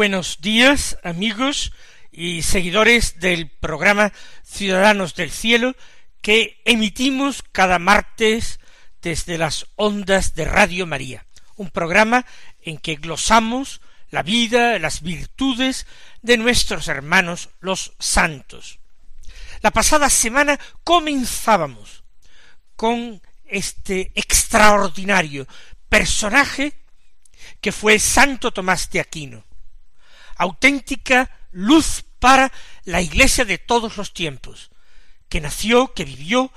Buenos días, amigos y seguidores del programa Ciudadanos del Cielo que emitimos cada martes desde las ondas de Radio María, un programa en que glosamos la vida, las virtudes de nuestros hermanos los santos. La pasada semana comenzábamos con este extraordinario personaje que fue Santo Tomás de Aquino, auténtica luz para la Iglesia de todos los tiempos, que nació, que vivió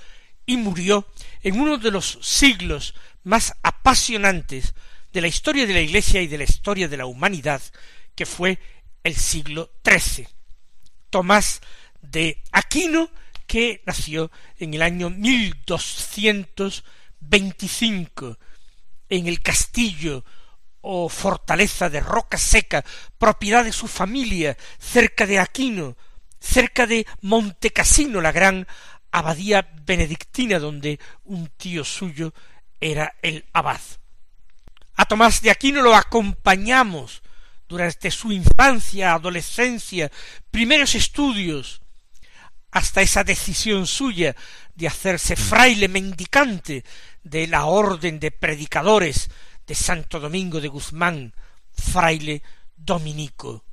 y murió en uno de los siglos más apasionantes de la historia de la Iglesia y de la historia de la humanidad, que fue el siglo XIII. Tomás de Aquino, que nació en el año mil doscientos veinticinco en el castillo o fortaleza de roca seca, propiedad de su familia, cerca de Aquino, cerca de Montecasino, la gran abadía benedictina donde un tío suyo era el abad. A Tomás de Aquino lo acompañamos durante su infancia, adolescencia, primeros estudios, hasta esa decisión suya de hacerse fraile mendicante de la orden de predicadores de Santo Domingo de Guzmán, fraile dominico.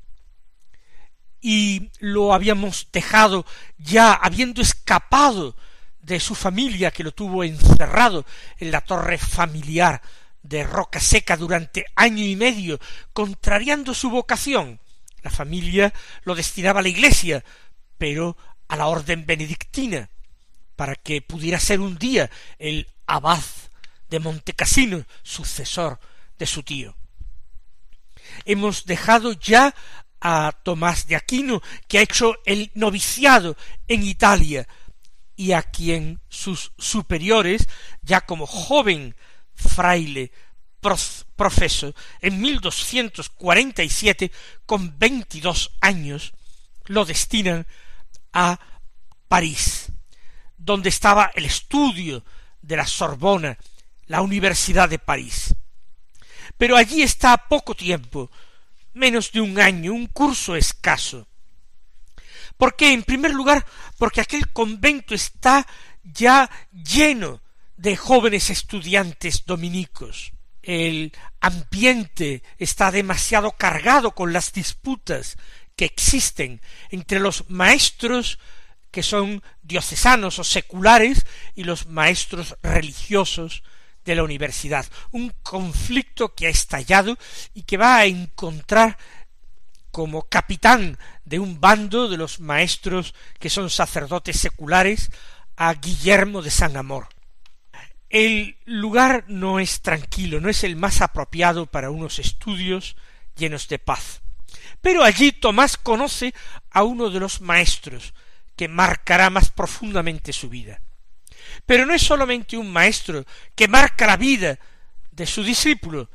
Y lo habíamos dejado ya habiendo escapado de su familia que lo tuvo encerrado en la torre familiar de Roca Seca durante año y medio, contrariando su vocación. La familia lo destinaba a la iglesia, pero a la orden benedictina, para que pudiera ser un día el abad de Montecasino, sucesor de su tío. Hemos dejado ya a Tomás de Aquino, que ha hecho el noviciado en Italia, y a quien sus superiores, ya como joven fraile profeso, en 1247, con veintidós años, lo destinan a París, donde estaba el estudio de la Sorbona la Universidad de París. Pero allí está poco tiempo, menos de un año, un curso escaso. ¿Por qué? En primer lugar, porque aquel convento está ya lleno de jóvenes estudiantes dominicos. El ambiente está demasiado cargado con las disputas que existen entre los maestros que son diocesanos o seculares y los maestros religiosos de la universidad, un conflicto que ha estallado y que va a encontrar como capitán de un bando de los maestros que son sacerdotes seculares a Guillermo de San Amor. El lugar no es tranquilo, no es el más apropiado para unos estudios llenos de paz. Pero allí Tomás conoce a uno de los maestros que marcará más profundamente su vida. Pero no es solamente un maestro que marca la vida de su discípulo,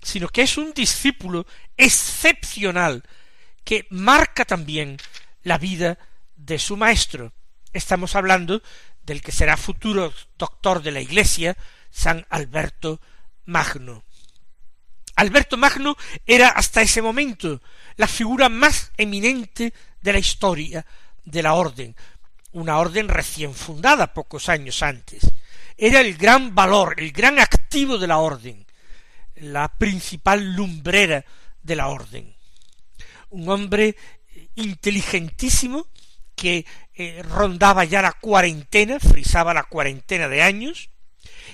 sino que es un discípulo excepcional que marca también la vida de su maestro. Estamos hablando del que será futuro doctor de la Iglesia, San Alberto Magno. Alberto Magno era hasta ese momento la figura más eminente de la historia de la orden, una orden recién fundada pocos años antes. Era el gran valor, el gran activo de la orden, la principal lumbrera de la orden. Un hombre inteligentísimo que eh, rondaba ya la cuarentena, frisaba la cuarentena de años,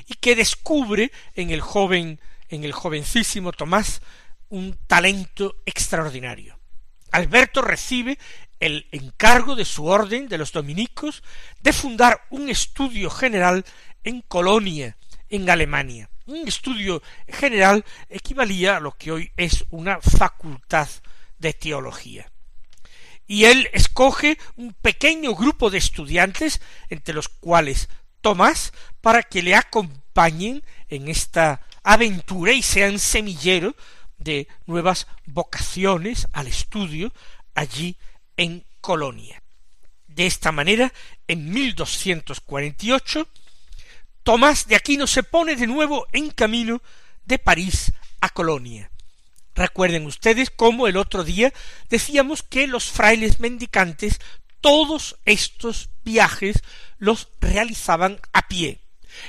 y que descubre en el joven, en el jovencísimo Tomás, un talento extraordinario. Alberto recibe el encargo de su orden de los dominicos de fundar un estudio general en Colonia, en Alemania. Un estudio general equivalía a lo que hoy es una facultad de teología. Y él escoge un pequeño grupo de estudiantes, entre los cuales Tomás, para que le acompañen en esta aventura y sean semillero de nuevas vocaciones al estudio allí en Colonia. De esta manera, en 1248, Tomás de Aquino se pone de nuevo en camino de París a Colonia. Recuerden ustedes cómo el otro día decíamos que los frailes mendicantes todos estos viajes los realizaban a pie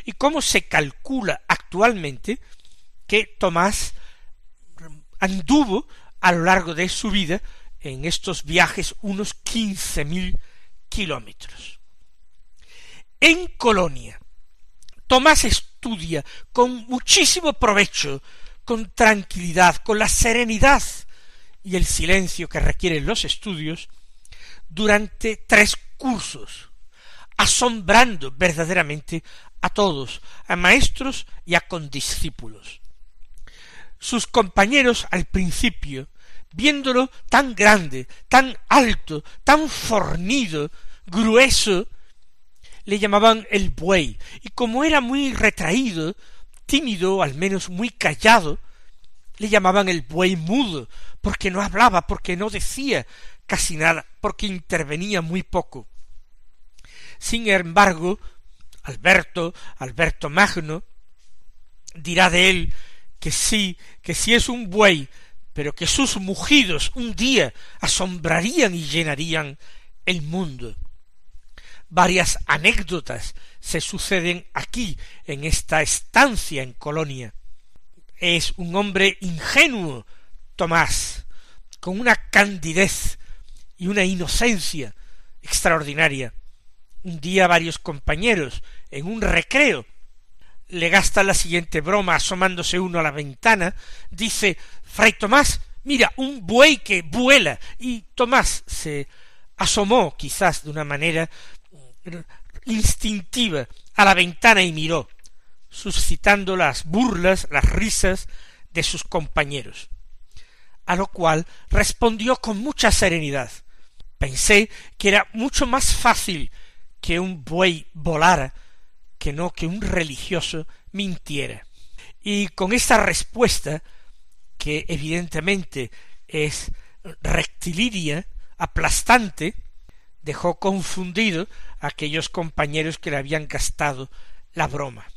y cómo se calcula actualmente que Tomás anduvo a lo largo de su vida en estos viajes unos quince mil kilómetros. En Colonia, Tomás estudia con muchísimo provecho, con tranquilidad, con la serenidad y el silencio que requieren los estudios, durante tres cursos, asombrando verdaderamente a todos, a maestros y a condiscípulos. Sus compañeros al principio, viéndolo tan grande, tan alto, tan fornido, grueso, le llamaban el buey, y como era muy retraído, tímido, al menos muy callado, le llamaban el buey mudo, porque no hablaba, porque no decía casi nada, porque intervenía muy poco. Sin embargo, Alberto, Alberto Magno, dirá de él que sí, que sí es un buey, pero que sus mugidos un día asombrarían y llenarían el mundo. Varias anécdotas se suceden aquí, en esta estancia en Colonia. Es un hombre ingenuo, Tomás, con una candidez y una inocencia extraordinaria. Un día varios compañeros, en un recreo, le gasta la siguiente broma asomándose uno a la ventana, dice Fray Tomás, mira, un buey que vuela. Y Tomás se asomó quizás de una manera instintiva a la ventana y miró, suscitando las burlas, las risas de sus compañeros. A lo cual respondió con mucha serenidad. Pensé que era mucho más fácil que un buey volara que no que un religioso mintiera. Y con esta respuesta, que evidentemente es rectilínea, aplastante, dejó confundido a aquellos compañeros que le habían gastado la broma.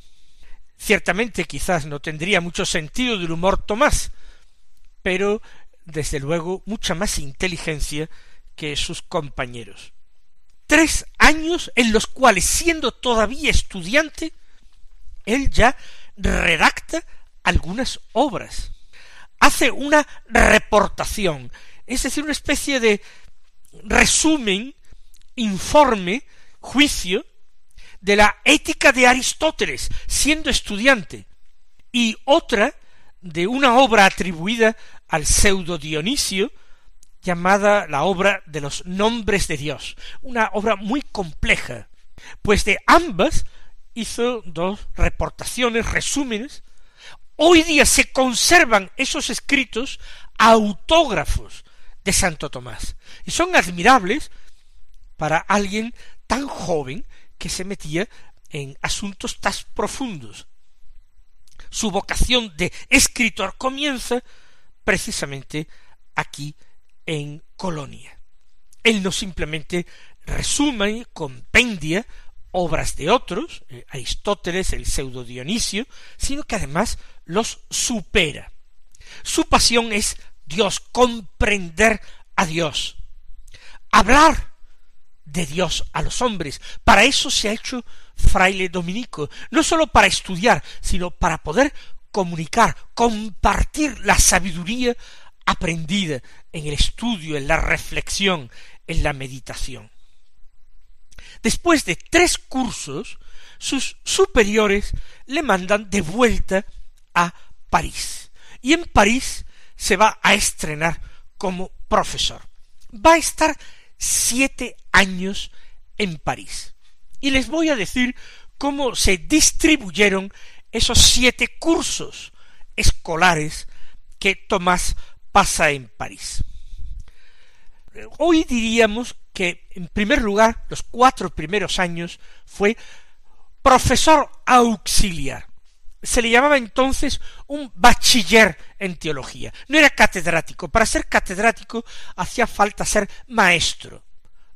Ciertamente quizás no tendría mucho sentido del humor Tomás, pero desde luego mucha más inteligencia que sus compañeros tres años en los cuales, siendo todavía estudiante, él ya redacta algunas obras, hace una reportación, es decir, una especie de resumen, informe, juicio de la ética de Aristóteles, siendo estudiante, y otra de una obra atribuida al pseudo Dionisio, llamada la obra de los nombres de Dios, una obra muy compleja, pues de ambas hizo dos reportaciones, resúmenes. Hoy día se conservan esos escritos autógrafos de Santo Tomás, y son admirables para alguien tan joven que se metía en asuntos tan profundos. Su vocación de escritor comienza precisamente aquí en Colonia. Él no simplemente resume, compendia obras de otros, eh, Aristóteles, el pseudo Dionisio, sino que además los supera. Su pasión es Dios, comprender a Dios, hablar de Dios a los hombres. Para eso se ha hecho fraile dominico, no sólo para estudiar, sino para poder comunicar, compartir la sabiduría aprendida en el estudio, en la reflexión, en la meditación. Después de tres cursos, sus superiores le mandan de vuelta a París. Y en París se va a estrenar como profesor. Va a estar siete años en París. Y les voy a decir cómo se distribuyeron esos siete cursos escolares que Tomás pasa en París. Hoy diríamos que, en primer lugar, los cuatro primeros años fue profesor auxiliar. Se le llamaba entonces un bachiller en teología. No era catedrático. Para ser catedrático hacía falta ser maestro.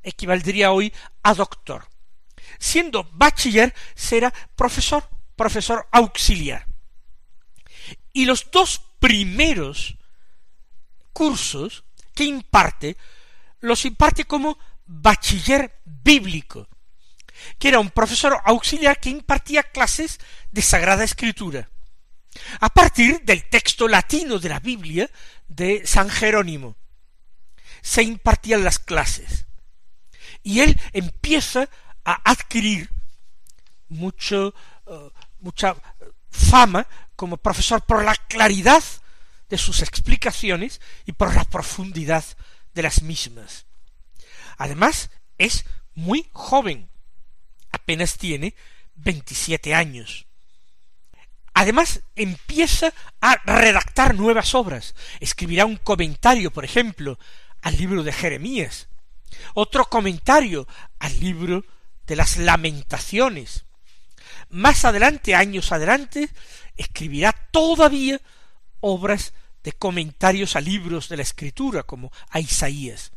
Equivaldría hoy a doctor. Siendo bachiller, será profesor, profesor auxiliar. Y los dos primeros cursos que imparte, los imparte como bachiller bíblico, que era un profesor auxiliar que impartía clases de Sagrada Escritura, a partir del texto latino de la Biblia de San Jerónimo. Se impartían las clases. Y él empieza a adquirir mucho, eh, mucha fama como profesor por la claridad de sus explicaciones y por la profundidad de las mismas. Además, es muy joven, apenas tiene veintisiete años. Además, empieza a redactar nuevas obras. Escribirá un comentario, por ejemplo, al libro de Jeremías, otro comentario al libro de las lamentaciones. Más adelante, años adelante, escribirá todavía obras de comentarios a libros de la escritura, como a Isaías.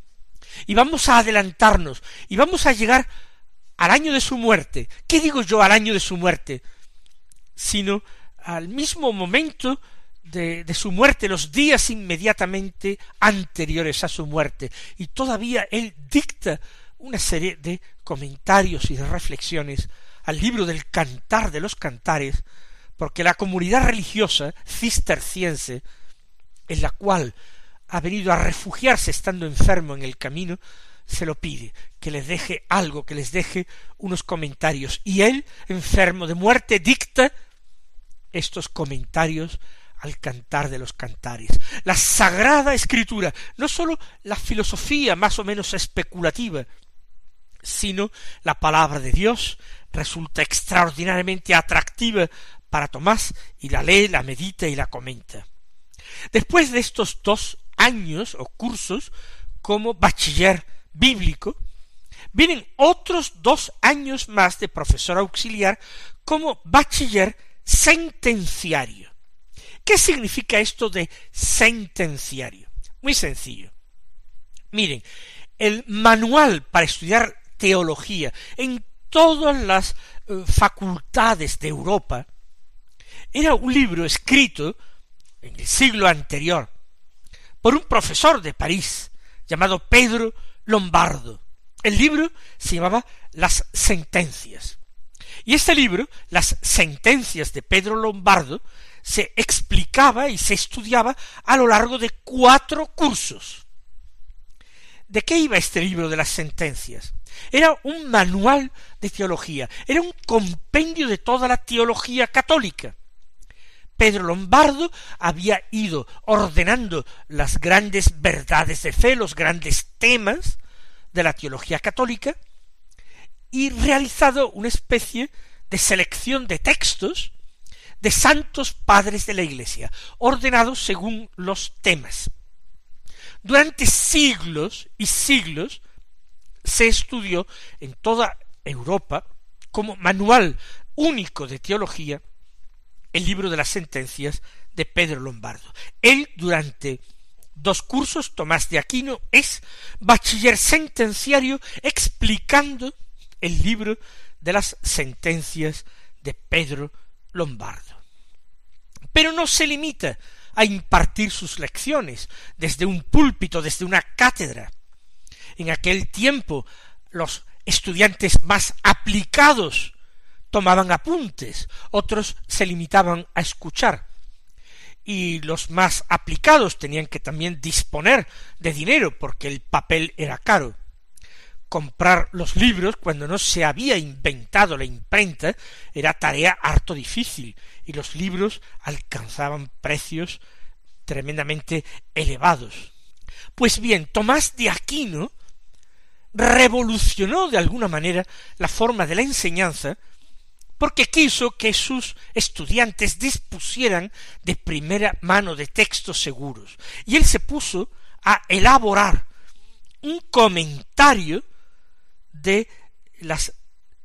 Y vamos a adelantarnos, y vamos a llegar al año de su muerte. ¿Qué digo yo al año de su muerte? Sino al mismo momento de, de, su muerte, los días inmediatamente anteriores a su muerte. Y todavía él dicta una serie de comentarios y de reflexiones al libro del Cantar de los Cantares, porque la comunidad religiosa cisterciense, en la cual ha venido a refugiarse estando enfermo en el camino, se lo pide, que les deje algo, que les deje unos comentarios. Y él, enfermo de muerte, dicta estos comentarios al cantar de los cantares. La sagrada escritura, no sólo la filosofía más o menos especulativa, sino la palabra de Dios resulta extraordinariamente atractiva para Tomás y la lee, la medita y la comenta. Después de estos dos años o cursos como bachiller bíblico, vienen otros dos años más de profesor auxiliar como bachiller sentenciario. ¿Qué significa esto de sentenciario? Muy sencillo. Miren, el manual para estudiar teología en todas las eh, facultades de Europa era un libro escrito en el siglo anterior por un profesor de París llamado Pedro Lombardo. El libro se llamaba Las Sentencias. Y este libro, Las Sentencias de Pedro Lombardo, se explicaba y se estudiaba a lo largo de cuatro cursos. ¿De qué iba este libro de las sentencias? Era un manual de teología, era un compendio de toda la teología católica. Pedro Lombardo había ido ordenando las grandes verdades de fe, los grandes temas de la teología católica, y realizado una especie de selección de textos de santos padres de la Iglesia, ordenados según los temas. Durante siglos y siglos se estudió en toda Europa como manual único de teología el libro de las sentencias de Pedro Lombardo. Él durante dos cursos, Tomás de Aquino, es bachiller sentenciario explicando el libro de las sentencias de Pedro Lombardo. Pero no se limita a impartir sus lecciones desde un púlpito, desde una cátedra. En aquel tiempo los estudiantes más aplicados tomaban apuntes, otros se limitaban a escuchar, y los más aplicados tenían que también disponer de dinero porque el papel era caro. comprar los libros cuando no se había inventado la imprenta era tarea harto difícil y los libros alcanzaban precios tremendamente elevados. Pues bien, Tomás de Aquino revolucionó de alguna manera la forma de la enseñanza porque quiso que sus estudiantes dispusieran de primera mano de textos seguros. Y él se puso a elaborar un comentario de las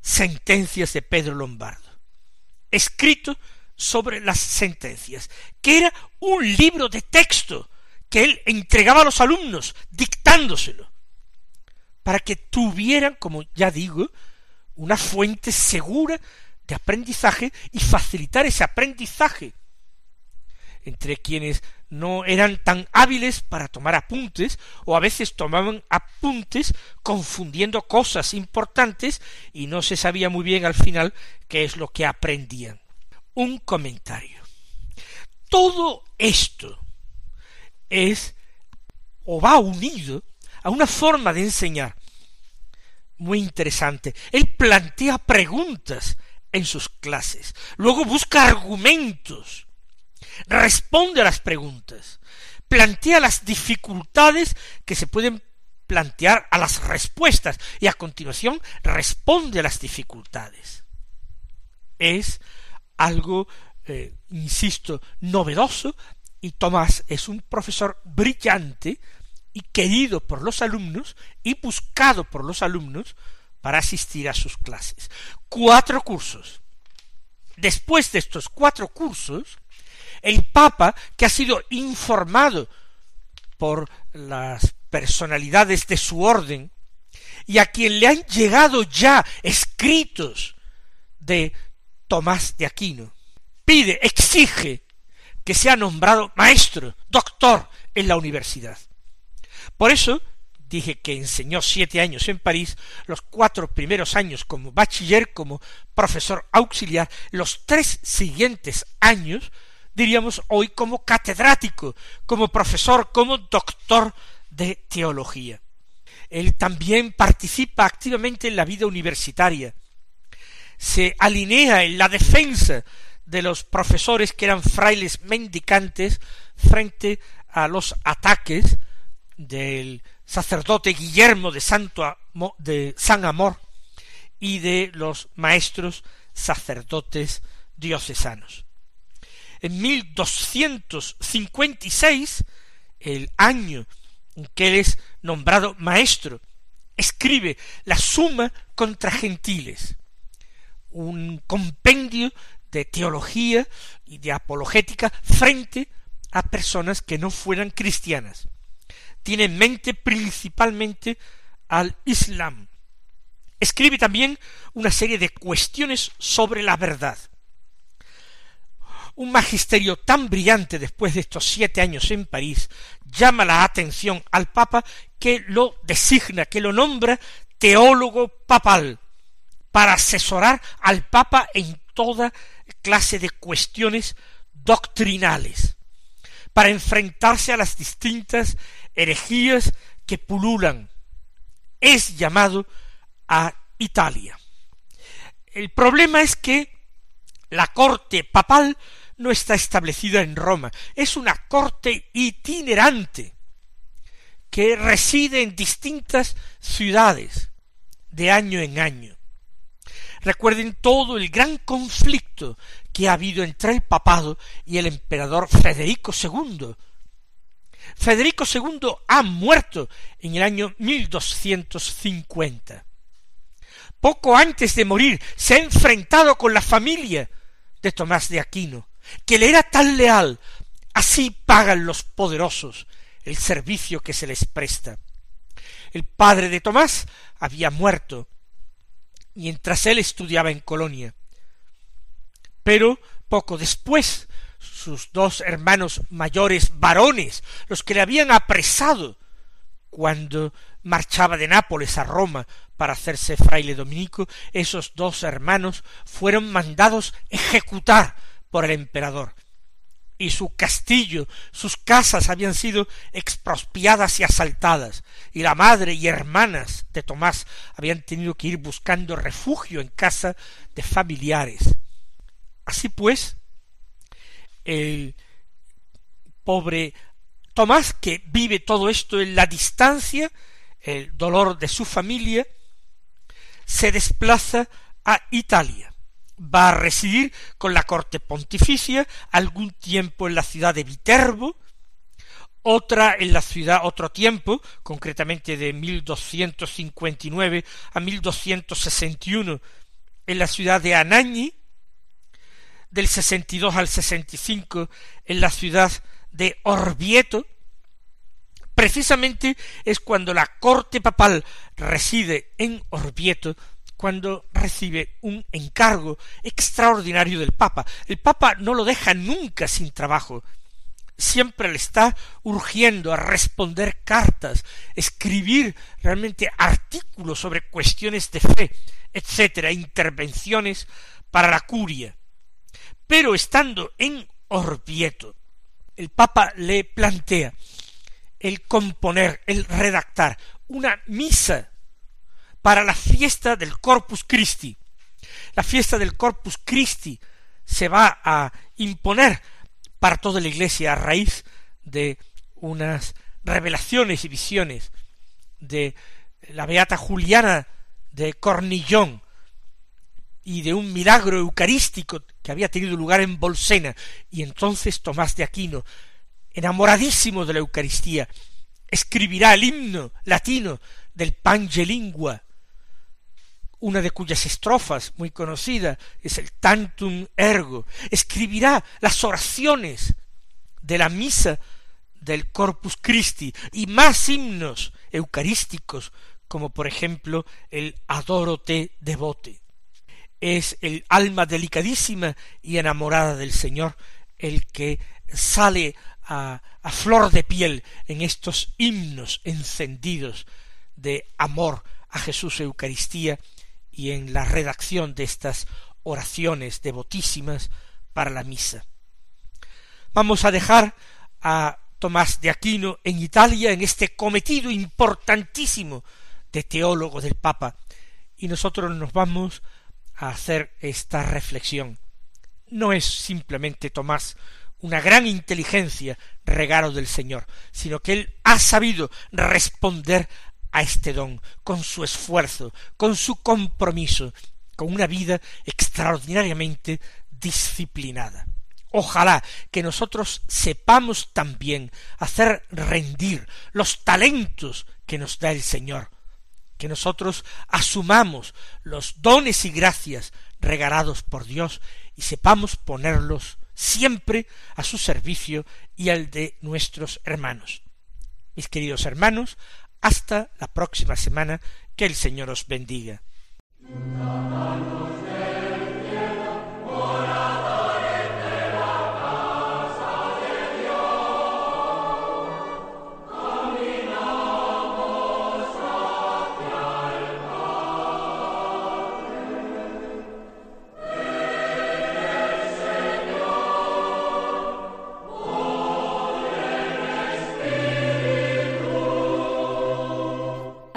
sentencias de Pedro Lombardo, escrito sobre las sentencias, que era un libro de texto que él entregaba a los alumnos, dictándoselo, para que tuvieran, como ya digo, una fuente segura de aprendizaje y facilitar ese aprendizaje entre quienes no eran tan hábiles para tomar apuntes o a veces tomaban apuntes confundiendo cosas importantes y no se sabía muy bien al final qué es lo que aprendían. Un comentario. Todo esto es o va unido a una forma de enseñar muy interesante. Él plantea preguntas en sus clases, luego busca argumentos, responde a las preguntas, plantea las dificultades que se pueden plantear a las respuestas. Y a continuación responde a las dificultades. Es algo, eh, insisto, novedoso. Y Tomás es un profesor brillante y querido por los alumnos y buscado por los alumnos para asistir a sus clases. Cuatro cursos. Después de estos cuatro cursos, el Papa, que ha sido informado por las personalidades de su orden, y a quien le han llegado ya escritos de Tomás de Aquino, pide, exige que sea nombrado maestro, doctor en la universidad. Por eso dije que enseñó siete años en París, los cuatro primeros años como bachiller, como profesor auxiliar, los tres siguientes años, diríamos hoy como catedrático, como profesor, como doctor de teología. Él también participa activamente en la vida universitaria, se alinea en la defensa de los profesores que eran frailes mendicantes frente a los ataques del sacerdote Guillermo de, Santo de San Amor y de los maestros sacerdotes diocesanos. En 1256, el año en que él es nombrado maestro, escribe la Suma contra Gentiles, un compendio de teología y de apologética frente a personas que no fueran cristianas tiene en mente principalmente al Islam. Escribe también una serie de cuestiones sobre la verdad. Un magisterio tan brillante después de estos siete años en París llama la atención al Papa que lo designa, que lo nombra teólogo papal, para asesorar al Papa en toda clase de cuestiones doctrinales, para enfrentarse a las distintas herejías que pululan. Es llamado a Italia. El problema es que la corte papal no está establecida en Roma, es una corte itinerante que reside en distintas ciudades de año en año. Recuerden todo el gran conflicto que ha habido entre el papado y el emperador Federico II, Federico II ha muerto en el año 1250. Poco antes de morir se ha enfrentado con la familia de Tomás de Aquino, que le era tan leal. Así pagan los poderosos el servicio que se les presta. El padre de Tomás había muerto mientras él estudiaba en Colonia. Pero poco después sus dos hermanos mayores varones, los que le habían apresado cuando marchaba de Nápoles a Roma para hacerse fraile dominico, esos dos hermanos fueron mandados ejecutar por el emperador. y su castillo, sus casas habían sido expropiadas y asaltadas, y la madre y hermanas de Tomás habían tenido que ir buscando refugio en casa de familiares. Así pues, el pobre Tomás, que vive todo esto en la distancia, el dolor de su familia, se desplaza a Italia. Va a residir con la corte pontificia algún tiempo en la ciudad de Viterbo, otra en la ciudad, otro tiempo, concretamente de 1259 a 1261, en la ciudad de Anañi, del 62 al 65 en la ciudad de Orvieto, precisamente es cuando la corte papal reside en Orvieto cuando recibe un encargo extraordinario del Papa. El Papa no lo deja nunca sin trabajo. Siempre le está urgiendo a responder cartas, escribir realmente artículos sobre cuestiones de fe, etcétera, intervenciones para la curia. Pero estando en Orvieto, el Papa le plantea el componer, el redactar una misa para la fiesta del Corpus Christi. La fiesta del Corpus Christi se va a imponer para toda la Iglesia a raíz de unas revelaciones y visiones de la Beata Juliana de Cornillón y de un milagro eucarístico que había tenido lugar en Bolsena, y entonces Tomás de Aquino, enamoradísimo de la Eucaristía, escribirá el himno latino del Pangelingua, una de cuyas estrofas muy conocida es el Tantum Ergo, escribirá las oraciones de la misa del Corpus Christi y más himnos eucarísticos, como por ejemplo el Adorote Devote. Es el alma delicadísima y enamorada del Señor el que sale a, flor de piel en estos himnos encendidos de amor a Jesús Eucaristía y en la redacción de estas oraciones devotísimas para la misa. Vamos a dejar a Tomás de Aquino en Italia en este cometido importantísimo de teólogo del Papa y nosotros nos vamos a hacer esta reflexión. No es simplemente Tomás una gran inteligencia regalo del Señor, sino que él ha sabido responder a este don, con su esfuerzo, con su compromiso, con una vida extraordinariamente disciplinada. Ojalá que nosotros sepamos también hacer rendir los talentos que nos da el Señor, que nosotros asumamos los dones y gracias regalados por Dios y sepamos ponerlos siempre a su servicio y al de nuestros hermanos. Mis queridos hermanos, hasta la próxima semana, que el Señor os bendiga.